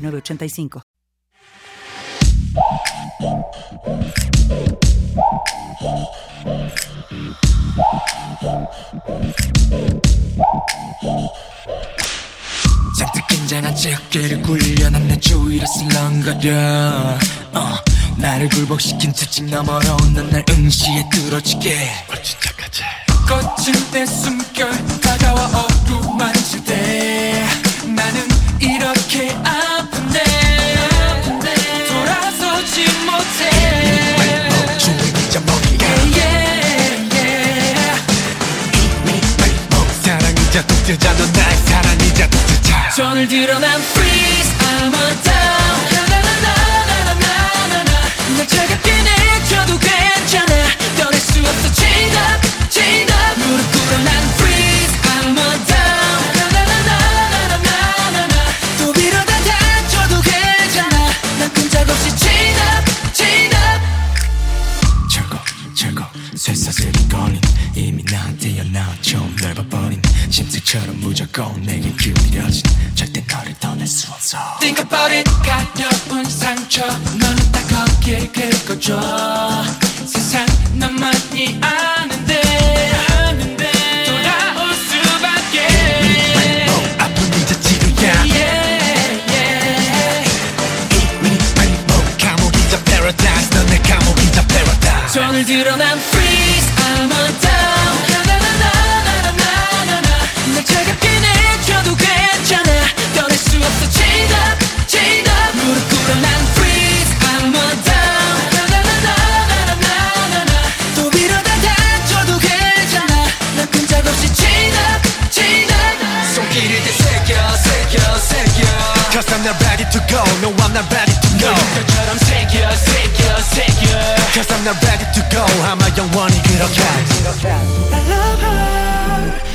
906985. 잔뜩 긴장한 채 어깨를 굴려 난 내 주위를 슬렁거려. 어, 나를 굴복시킨 채찍 너머로 넌날 응시에 뚫어지게. 거친 때 숨결 다가와 넌 나의 사랑이자 독재자. 손을 들어 난 freeze I'm a down. 나나나나나나나나. 날 차갑게 내줘도 괜찮아 상처 너는 딱 거기에 긁어줘 세상 너만이 아는데 아는데 돌아올 수밖에. 아픈 이자 치료야. Yeah, yeah. 감옥이자 paradise 넌내 감옥이자 paradise 손을 들어 난 I'm not ready to go No I'm not ready to go 것처럼 새겨 새겨 새겨 Cause I'm not ready to go 아마 영원히 그렇게 I love her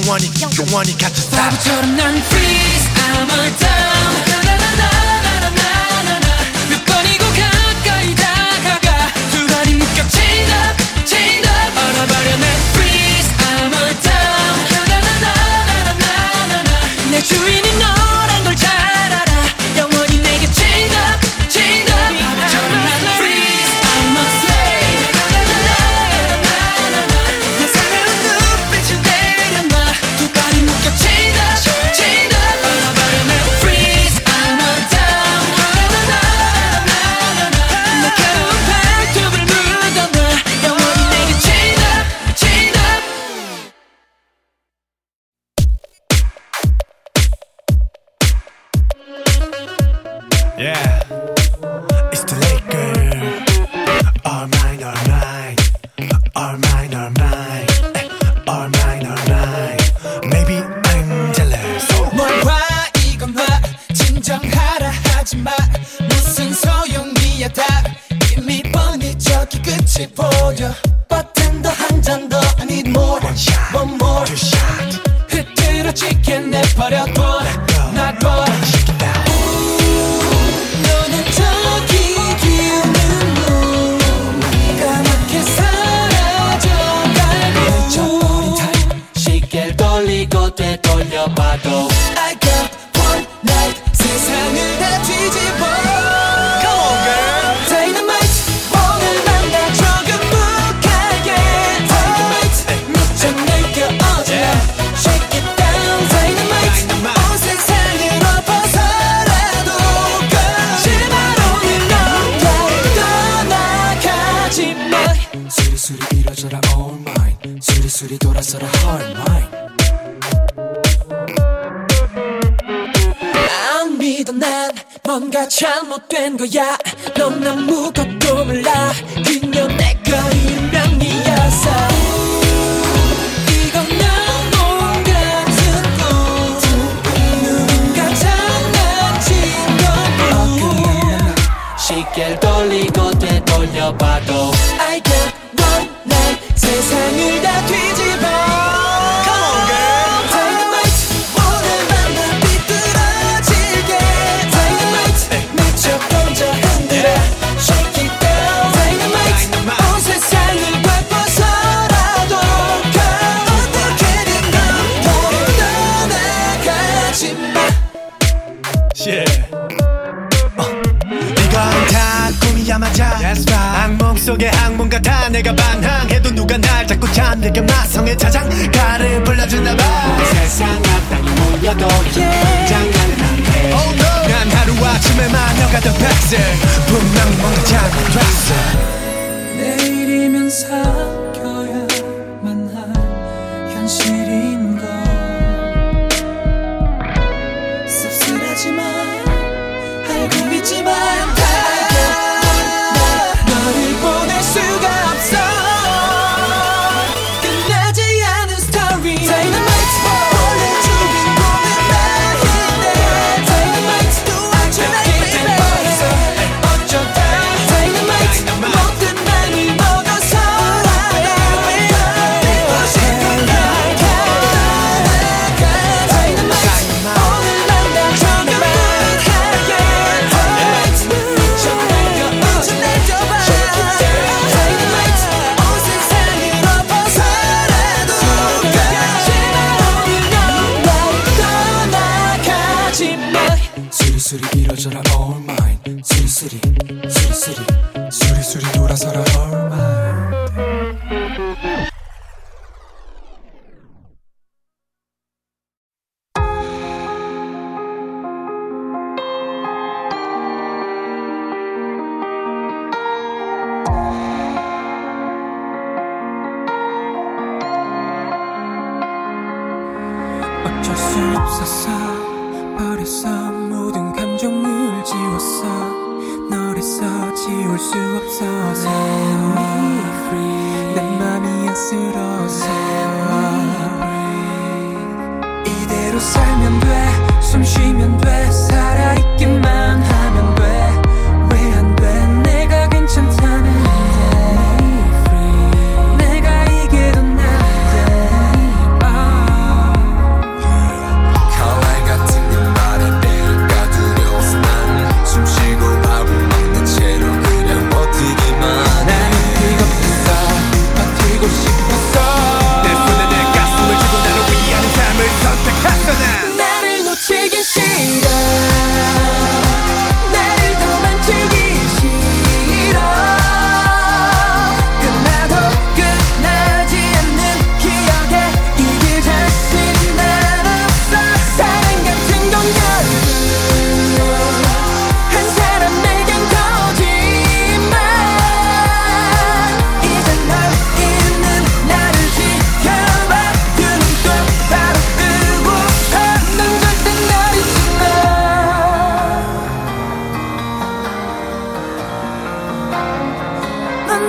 영원히 영원히 같이 살아 바보처럼 난 freeze I'm a down She killed only go to pato. I can't go like 속에 항문 같아 내가 반항해도 누가 날 자꾸 찾으니까 마성의 자장가를 불러주나 봐 세상 앞땅이 몰려도 yeah. 장난은 안돼 oh, no. 난 하루아침에 마녀가던 백세 분명 뭔가 잘못됐어 내일이면 사겨야만 할 현실인 걸 수리수리 돌아서라.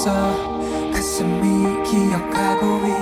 있어. 가슴이 기억하고 있어.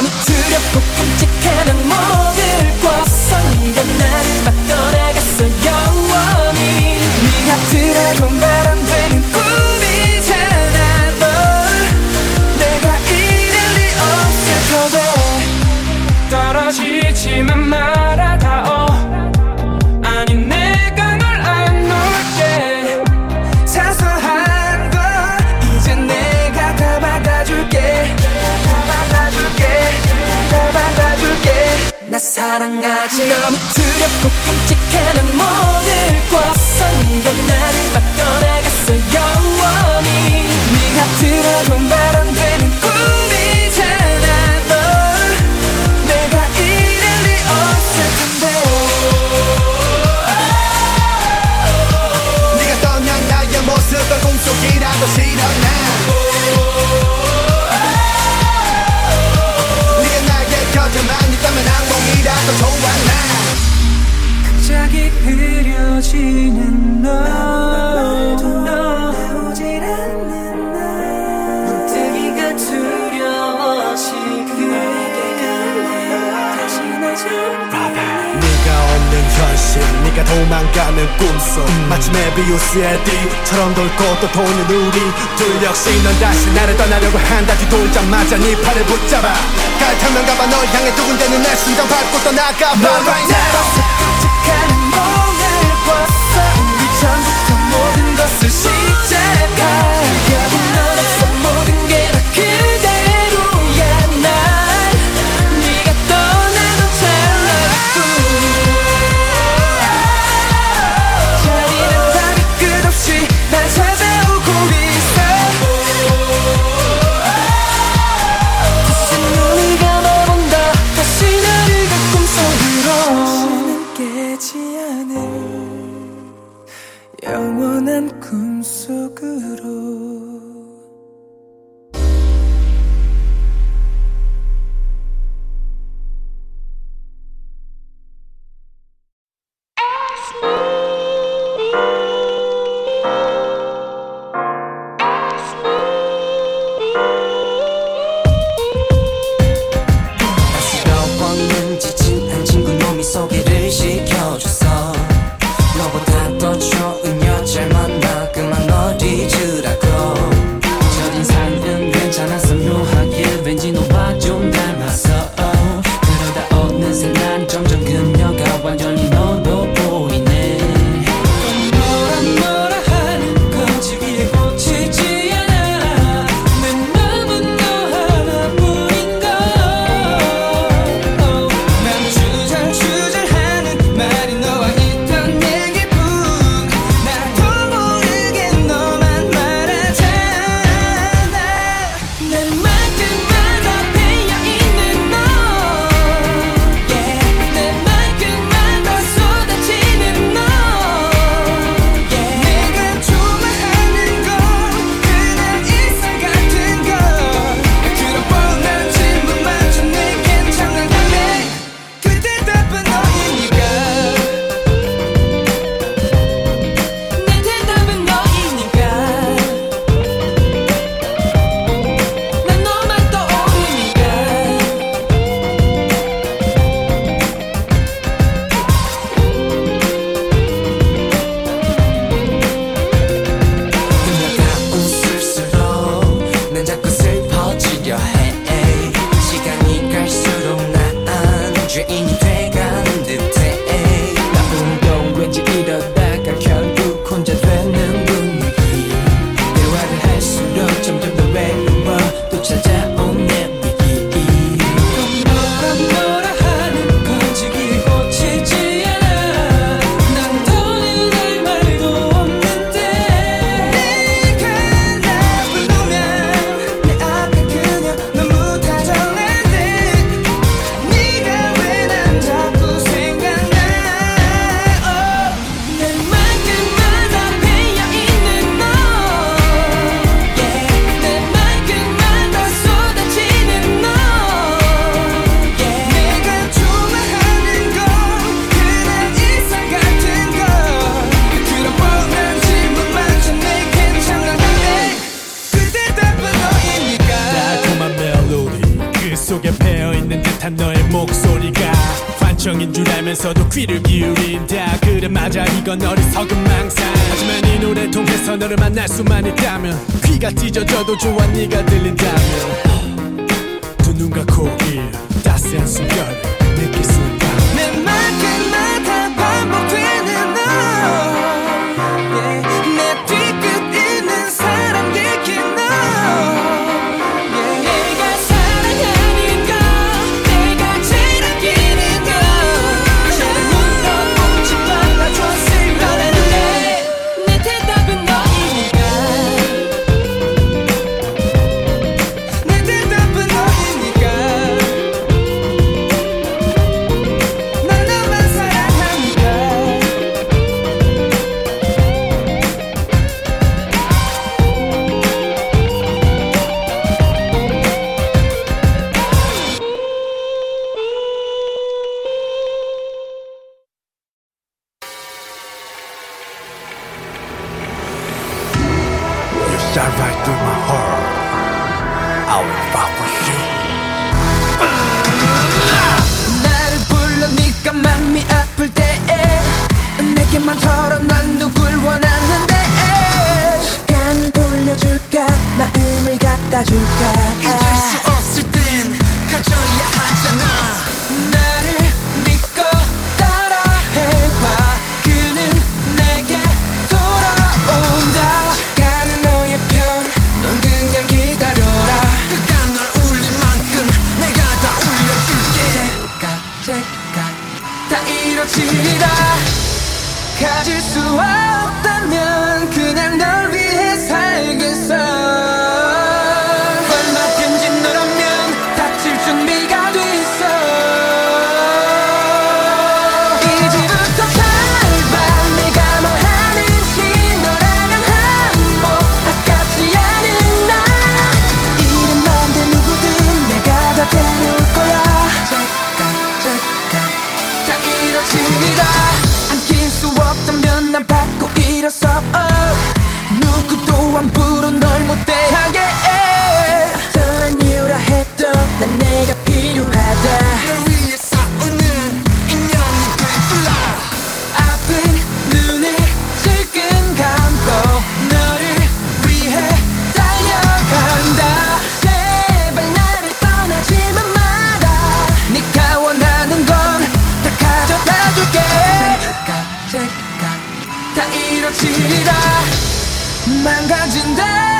I'm 작고 끔찍한 악몽을 꿨어 네가 나를 바꿔나갔어 영원히 네가 들어본 바 도망가는 꿈속. 마치 메비우스의 뒤처럼 돌고 또 도는 우리 둘 역시 넌 다시 나를 떠나려고 한다. 뒤돌자마자 네 팔을 붙잡아. 갈타면 가봐 널 향해 두 군데는 내 심장 밟고 떠나가봐. Right now 통해서 너를 만날 수만 있다면 귀가 찢어져도 좋아 네가 들린다면 두 눈과 코에 따스한 숨결을 느낄 수 있다 you got. 망가진다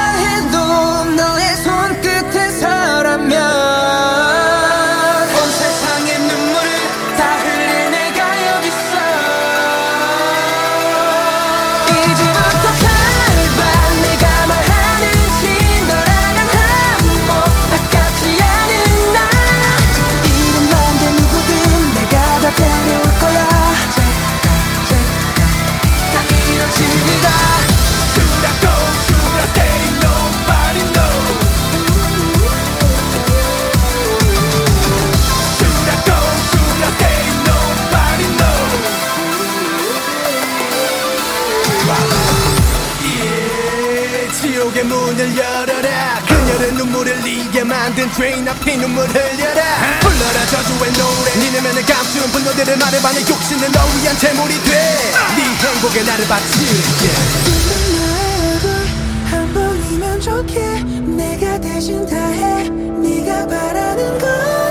만든 죄인 앞에 눈물 흘려라. 불러라 저주의 노래. 니네 면을 감춘 분노들을 말해봐내 욕심은 너 위한 재물이 돼네 행복에 나를 바칠게. 한 번이면 좋게 내가 대신 다해. 네가 바라는 걸.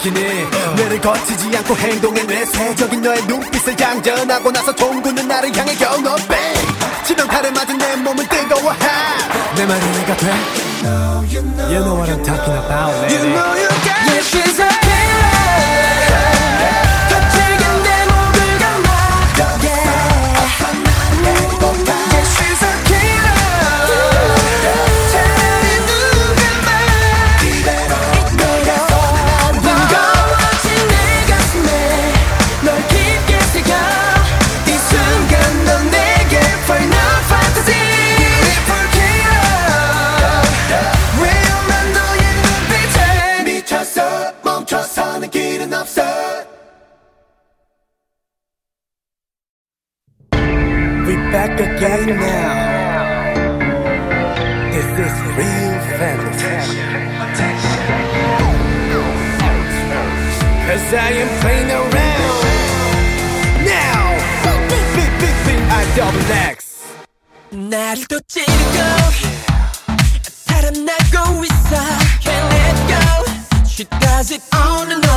밝히니 뇌를 거치지 않고 행동에 뇌세적인 너의 눈빛을 양전하고 나서 동구는 나를 향해 경업해. 지명타를 맞은 내 몸은 뜨거워해. 내 말이 네가 돼? You know what I'm talking about, baby. You know you got yeah, she's a attention. Cause I am playing around now. Big, big, big, big, I double X. 나를 또 찌르고 달아나고 있어 Can't let go She does it on and on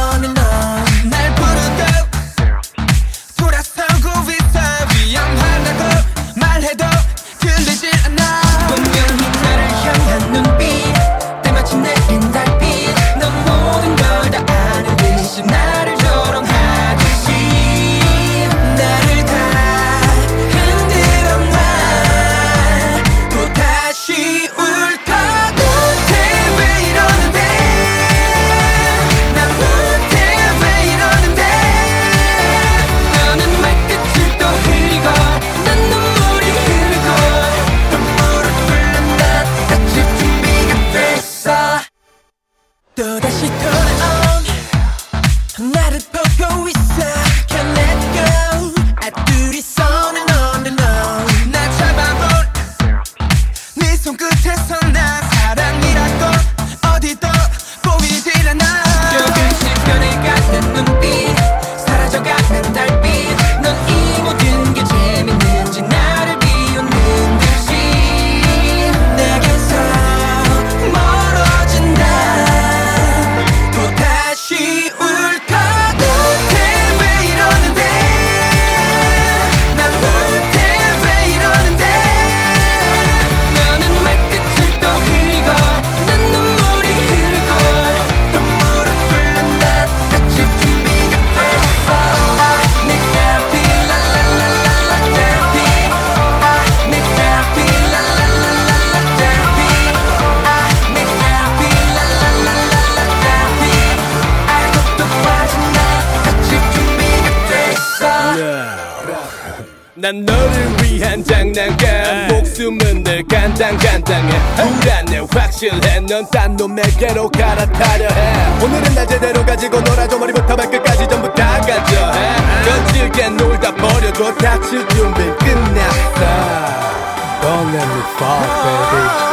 난 간당해 불안해 확실해. 넌 딴 놈에게로 갈아타려 해. 오늘은 날 제대로 가지고 놀아줘. 머리부터 발끝까지 전부 다 가져 해. 거칠게 놀다 버려도 다칠 준비 끝났어. Don't let me fall baby.